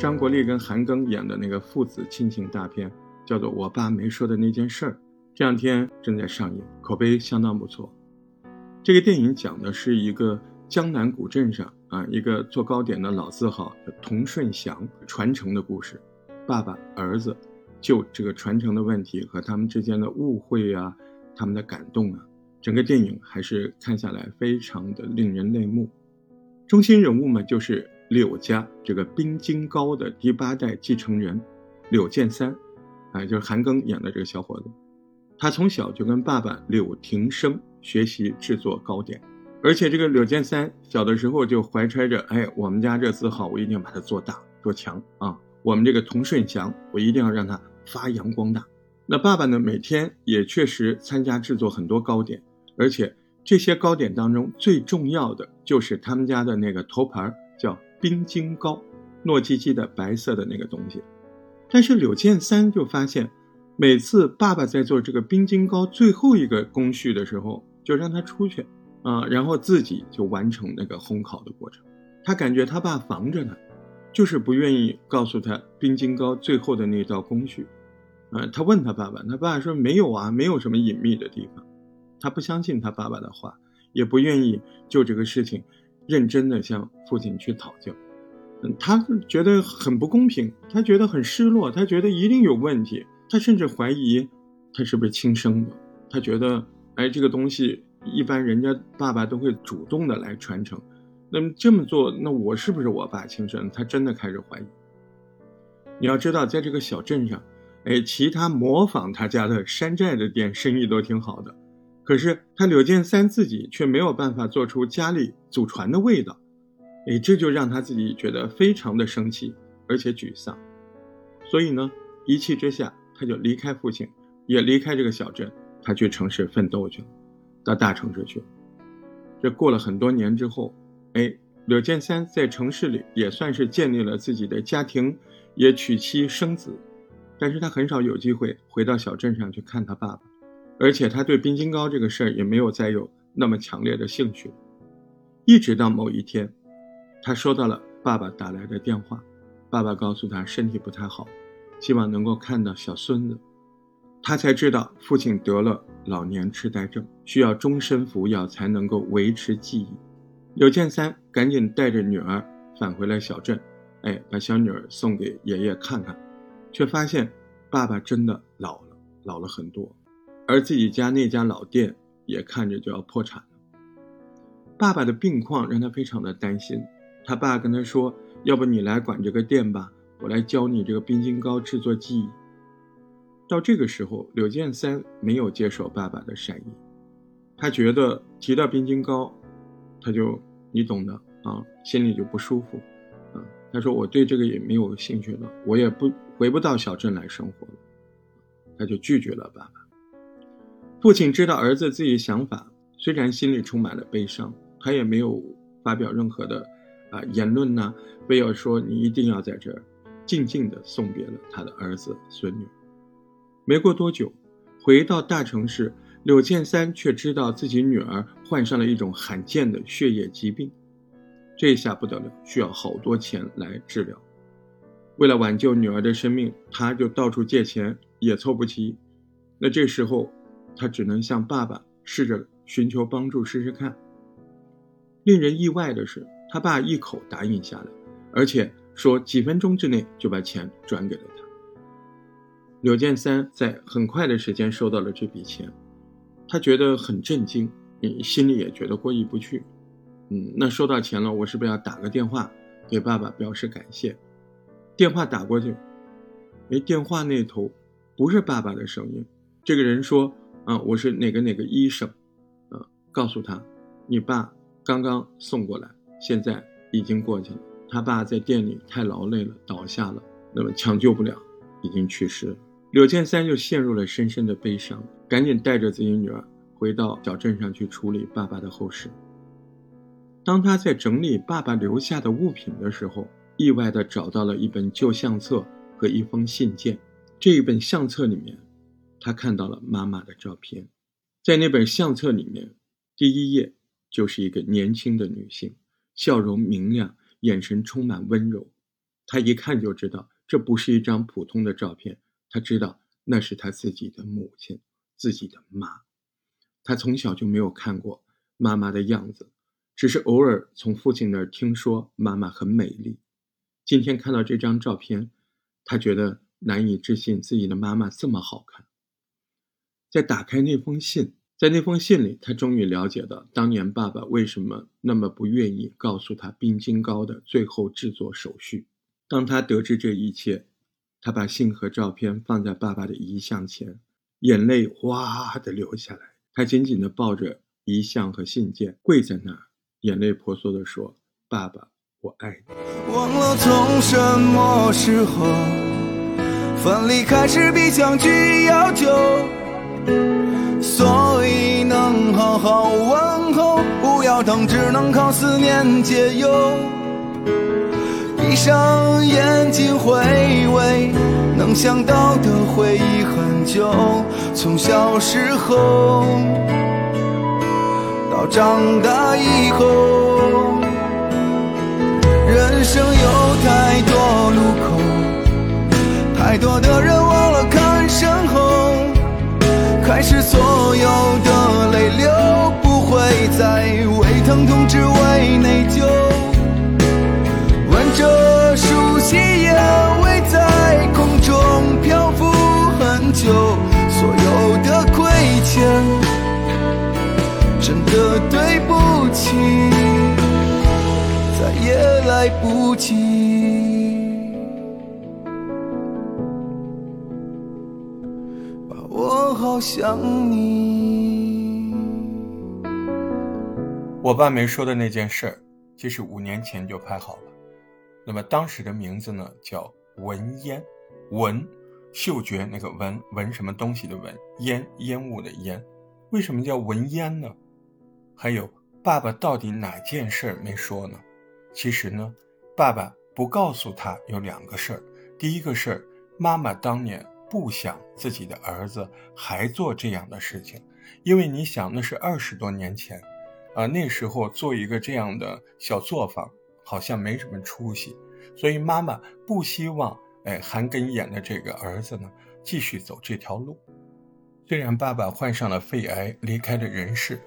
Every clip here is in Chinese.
张国立跟韩庚演的那个父子亲情大片，叫做《我爸没说的那件事儿》，这两天正在上映，口碑相当不错。这个电影讲的是一个江南古镇上啊，一个做糕点的老字号童顺祥传承的故事，爸爸儿子就这个传承的问题和他们之间的误会啊，他们的感动啊，整个电影还是看下来非常的令人泪目。中心人物嘛，就是柳家这个冰晶糕的第八代继承人柳建三，啊，就是韩庚演的这个小伙子，他从小就跟爸爸柳庭生。学习制作糕点，而且这个柳建三小的时候就怀揣着，哎，我们家这字号我一定要把它做大做强啊！我们这个同顺祥，我一定要让它发扬光大。那爸爸呢，每天也确实参加制作很多糕点，而且这些糕点当中最重要的就是他们家的那个头牌叫冰晶糕，糯叽叽的白色的那个东西。但是柳建三就发现，每次爸爸在做这个冰晶糕最后一个工序的时候，就让他出去，啊，然后自己就完成那个烘烤的过程。他感觉他爸防着他，就是不愿意告诉他冰晶糕最后的那道工序。啊，他问他爸爸，他爸爸说没有啊，没有什么隐秘的地方。他不相信他爸爸的话，也不愿意就这个事情认真的向父亲去讨教。嗯，他觉得很不公平，他觉得很失落，他觉得一定有问题，他甚至怀疑他是不是亲生的。他觉得。哎，这个东西一般人家爸爸都会主动的来传承，那么这么做，那我是不是我爸亲生？他真的开始怀疑。你要知道，在这个小镇上，哎，其他模仿他家的山寨的店生意都挺好的，可是他柳建三自己却没有办法做出家里祖传的味道，哎，这就让他自己觉得非常的生气，而且沮丧。所以呢，一气之下，他就离开父亲，也离开这个小镇。他去城市奋斗去了，到大城市去了。这过了很多年之后，哎，柳建三在城市里也算是建立了自己的家庭，也娶妻生子。但是他很少有机会回到小镇上去看他爸爸，而且他对冰晶糕这个事儿也没有再有那么强烈的兴趣。一直到某一天，他收到了爸爸打来的电话，爸爸告诉他身体不太好，希望能够看到小孙子。他才知道父亲得了老年痴呆症，需要终身服药才能够维持记忆。柳建三赶紧带着女儿返回了小镇，哎，把小女儿送给爷爷看看，却发现爸爸真的老了，老了很多，而自己家那家老店也看着就要破产了。爸爸的病况让他非常的担心，他爸跟他说：“要不你来管这个店吧，我来教你这个冰晶糕制作技艺。”到这个时候，柳建三没有接受爸爸的善意，他觉得提到冰晶糕，他就你懂的啊，心里就不舒服，啊，他说我对这个也没有兴趣了，我也不回不到小镇来生活了，他就拒绝了爸爸。父亲知道儿子自己想法，虽然心里充满了悲伤，他也没有发表任何的啊言论呐，非要说你一定要在这儿静静的送别了他的儿子孙女。没过多久，回到大城市，柳建三却知道自己女儿患上了一种罕见的血液疾病，这下不得了，需要好多钱来治疗。为了挽救女儿的生命，他就到处借钱，也凑不齐。那这时候，他只能向爸爸试着寻求帮助试试看。令人意外的是，他爸一口答应下来，而且说几分钟之内就把钱转给了他。柳建三在很快的时间收到了这笔钱，他觉得很震惊，嗯，心里也觉得过意不去，嗯，那收到钱了，我是不是要打个电话给爸爸表示感谢？电话打过去，哎，电话那头不是爸爸的声音，这个人说，啊，我是哪个哪个医生，啊，告诉他，你爸刚刚送过来，现在已经过去了，他爸在店里太劳累了，倒下了，那么抢救不了，已经去世了。柳建三就陷入了深深的悲伤，赶紧带着自己女儿回到小镇上去处理爸爸的后事。当他在整理爸爸留下的物品的时候，意外的找到了一本旧相册和一封信件。这一本相册里面，他看到了妈妈的照片。在那本相册里面，第一页就是一个年轻的女性，笑容明亮，眼神充满温柔。他一看就知道这不是一张普通的照片，他知道那是他自己的母亲，自己的妈。他从小就没有看过妈妈的样子，只是偶尔从父亲那儿听说妈妈很美丽。今天看到这张照片，他觉得难以置信自己的妈妈这么好看。在打开那封信。在那封信里，他终于了解到当年爸爸为什么那么不愿意告诉他冰晶糕的最后制作手续。当他得知这一切，他把信和照片放在爸爸的遗像前，眼泪哗的流下来。他紧紧地抱着遗像和信件，跪在那儿，眼泪婆娑地说：“爸爸，我爱你。”忘了从什么时候，分离开始比相聚要久。所以能好好问候，不要等，只能靠思念解忧。闭上眼睛回味，能想到的回忆很久，从小时候到长大以后，人生有太多路口，太多的人忘了。开始，所有的泪流不会再为疼痛，只为内疚。闻着熟悉烟味在空中漂浮很久，所有的亏欠，真的对不起，再也来不及。想你。我爸没说的那件事儿，其实五年前就拍好了。那么当时的名字呢，叫闻烟，闻，嗅觉那个闻，闻什么东西的闻，烟，烟雾的烟。为什么叫闻烟呢？还有，爸爸到底哪件事儿没说呢？其实呢，爸爸不告诉他有两个事儿。第一个事儿，妈妈当年。不想自己的儿子还做这样的事情，因为你想那是二十多年前，啊，那时候做一个这样的小作坊好像没什么出息，所以妈妈不希望哎韩庚演的这个儿子呢继续走这条路。虽然爸爸患上了肺癌离开了人世，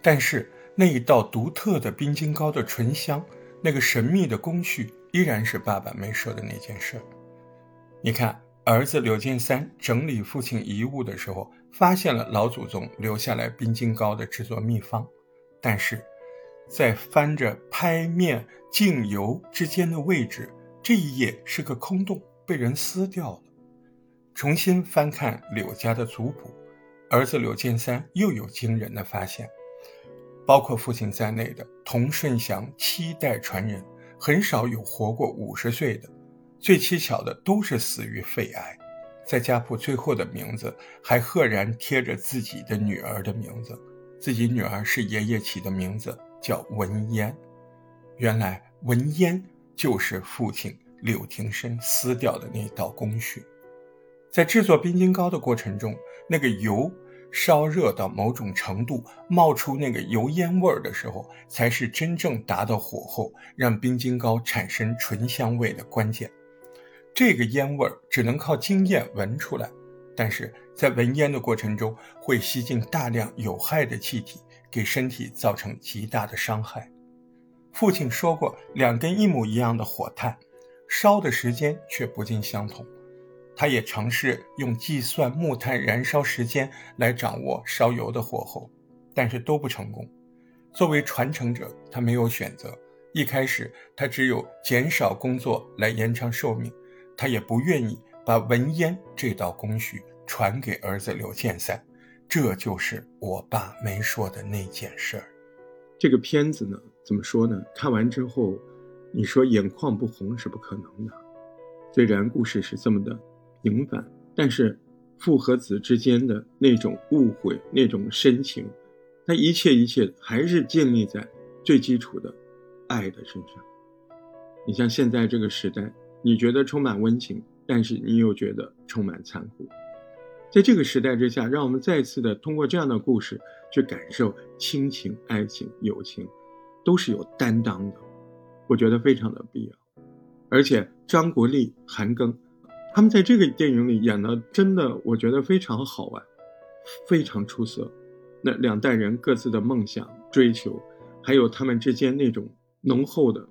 但是那一道独特的冰晶糕的醇香，那个神秘的工序依然是爸爸没说的那件事。你看。儿子柳建三整理父亲遗物的时候，发现了老祖宗留下来冰晶糕的制作秘方，但是，在翻着拍面镜油之间的位置，这一页是个空洞，被人撕掉了。重新翻看柳家的族谱，儿子柳建三又有惊人的发现，包括父亲在内的童顺祥七代传人，很少有活过五十岁的。最蹊跷的都是死于肺癌，在家谱最后的名字还赫然贴着自己的女儿的名字，自己女儿是爷爷起的名字，叫文嫣。原来文嫣就是父亲柳庭生撕掉的那道工序。在制作冰晶糕的过程中，那个油烧热到某种程度，冒出那个油烟味儿的时候，才是真正达到火候，让冰晶糕产生醇香味的关键。这个烟味儿只能靠经验闻出来，但是在闻烟的过程中会吸进大量有害的气体，给身体造成极大的伤害。父亲说过，两根一模一样的火炭，烧的时间却不尽相同。他也尝试用计算木炭燃烧时间来掌握烧油的火候，但是都不成功。作为传承者，他没有选择。一开始，他只有减少工作来延长寿命。他也不愿意把文烟这道工序传给儿子刘建三，这就是我爸没说的那件事儿。这个片子呢，怎么说呢？看完之后，你说眼眶不红是不可能的。虽然故事是这么的平凡，但是父和子之间的那种误会、那种深情，他一切一切还是建立在最基础的爱的身上。你像现在这个时代。你觉得充满温情，但是你又觉得充满残酷。在这个时代之下，让我们再次的通过这样的故事去感受亲情、爱情、友情，都是有担当的。我觉得非常的必要。而且张国立、韩庚，他们在这个电影里演的真的，我觉得非常好玩，非常出色。那两代人各自的梦想、追求，还有他们之间那种浓厚的，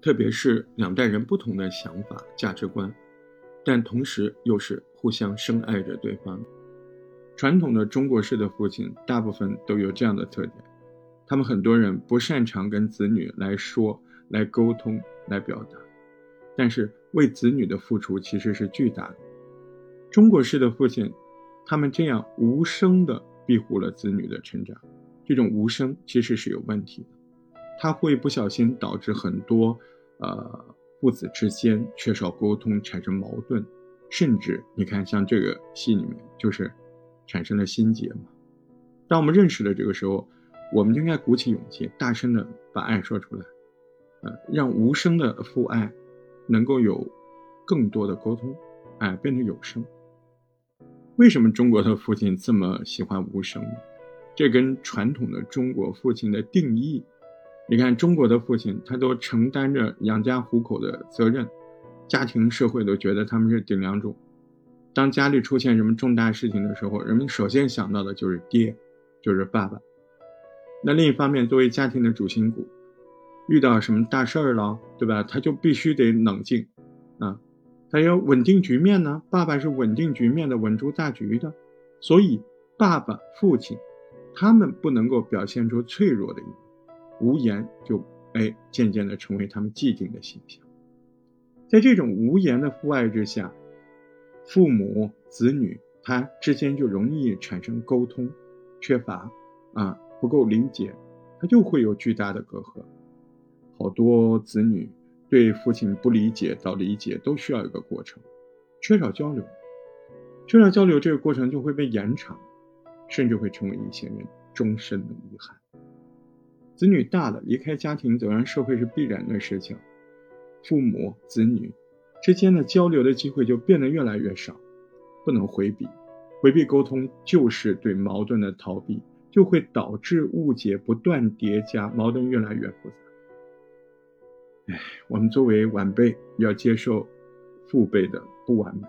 特别是两代人不同的想法、价值观，但同时又是互相深爱着对方。传统的中国式的父亲，大部分都有这样的特点，他们很多人不擅长跟子女来说、来沟通、来表达，但是为子女的付出其实是巨大的。中国式的父亲，他们这样无声的庇护了子女的成长，这种无声其实是有问题的，他会不小心导致很多呃父子之间缺少沟通，产生矛盾，甚至你看像这个戏里面就是。产生了心结嘛？当我们认识了这个时候，我们就应该鼓起勇气，大声的把爱说出来，呃，让无声的父爱能够有更多的沟通，哎，变得有声。为什么中国的父亲这么喜欢无声呢？这跟传统的中国父亲的定义，你看中国的父亲，他都承担着养家糊口的责任，家庭社会都觉得他们是顶梁柱。当家里出现什么重大事情的时候，人们首先想到的就是爹，就是爸爸。那另一方面，作为家庭的主心骨，遇到什么大事儿了，对吧？他就必须得冷静，啊，他要稳定局面呢。爸爸是稳定局面的，稳住大局的。所以，爸爸、父亲，他们不能够表现出脆弱的一面，无言就哎，渐渐的成为他们既定的形象。在这种无言的父爱之下。父母子女他之间就容易产生沟通缺乏啊不够理解，他就会有巨大的隔阂。好多子女对父亲不理解到理解都需要一个过程，缺少交流，缺少交流这个过程就会被延长，甚至会成为一些人终身的遗憾。子女大了离开家庭走向社会是必然的事情，父母子女。之间的交流的机会就变得越来越少，不能回避，回避沟通就是对矛盾的逃避，就会导致误解不断叠加，矛盾越来越复杂。哎，我们作为晚辈要接受父辈的不完美，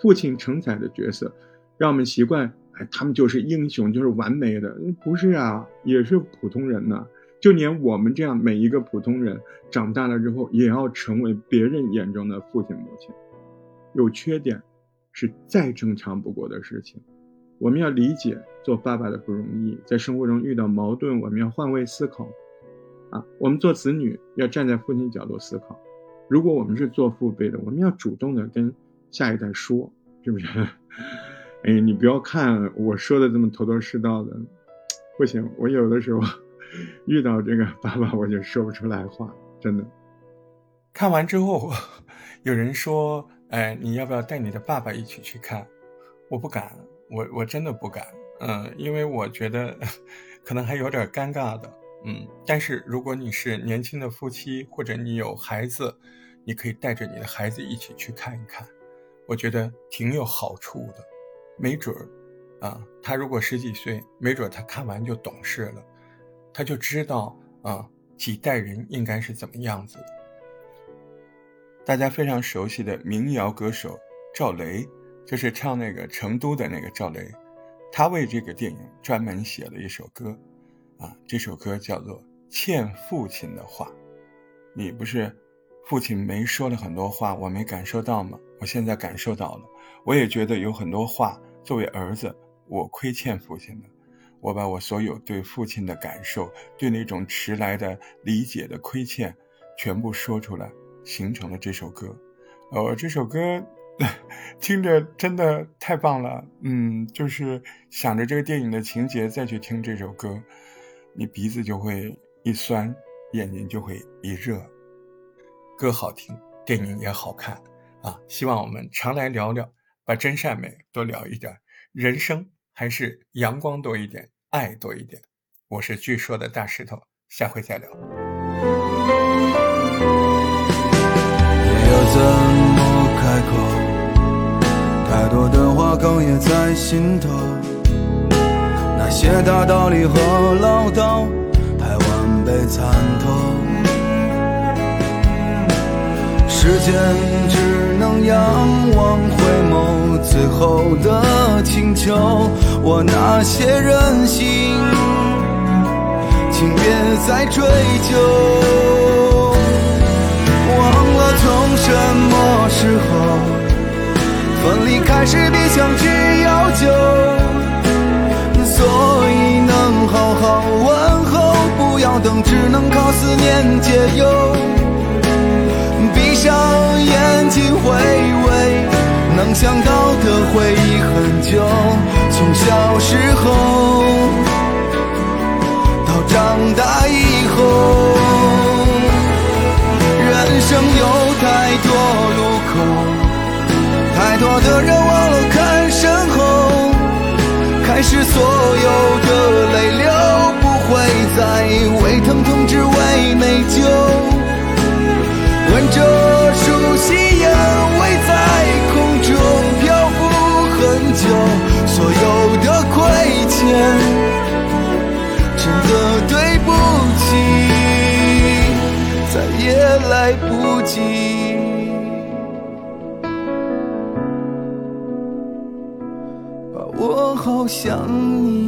父亲承载的角色，让我们习惯，哎，他们就是英雄，就是完美的，不是啊，也是普通人呐。就连我们这样每一个普通人长大了之后，也要成为别人眼中的父亲母亲。有缺点，是再正常不过的事情。我们要理解做爸爸的不容易，在生活中遇到矛盾，我们要换位思考。啊，我们做子女要站在父亲角度思考。如果我们是做父辈的，我们要主动的跟下一代说，是不是？哎，你不要看我说的这么头头是道的，不行，我有的时候。遇到这个爸爸，我就说不出来话，真的。看完之后，有人说：“哎，你要不要带你的爸爸一起去看？”我不敢，我我真的不敢。嗯，因为我觉得 可能还有点尴尬的。嗯，但是如果你是年轻的夫妻，或者你有孩子，你可以带着你的孩子一起去看一看，我觉得挺有好处的。没准儿啊，他如果十几岁，没准他看完就懂事了。他就知道啊，几代人应该是怎么样子的。大家非常熟悉的民谣歌手赵雷，就是唱那个成都的那个赵雷，他为这个电影专门写了一首歌，啊，这首歌叫做《欠父亲的话》。你不是父亲没说了很多话，我没感受到吗？我现在感受到了，我也觉得有很多话，作为儿子，我亏欠父亲的。我把我所有对父亲的感受，对那种迟来的理解的亏欠，全部说出来，形成了这首歌。呃，这首歌 听着真的太棒了。嗯，就是想着这个电影的情节再去听这首歌，你鼻子就会一酸，眼睛就会一热。歌好听，电影也好看啊！希望我们常来聊聊，把真善美多聊一点，人生。还是阳光多一点，爱多一点。我是据说的大石头，下回再聊。要怎么开口？太多的话哽咽在心头，那些大道理和唠叨，太晚被参透。时间只能仰望，回眸最后的请求。我那些任性，请别再追究。忘了从什么时候，分离开始比相聚要久，所以能好好问候，不要等，只能靠思念解忧。闭上眼睛回味，能想到的回忆很久，从小时候到长大以后，人生有太多路口，太多的人忘了看身后，开始所有的泪流，不会再为疼痛，只为内疚。闻着熟悉烟味在空中漂浮很久，所有的亏欠，真的对不起，再也来不及。把我好想你。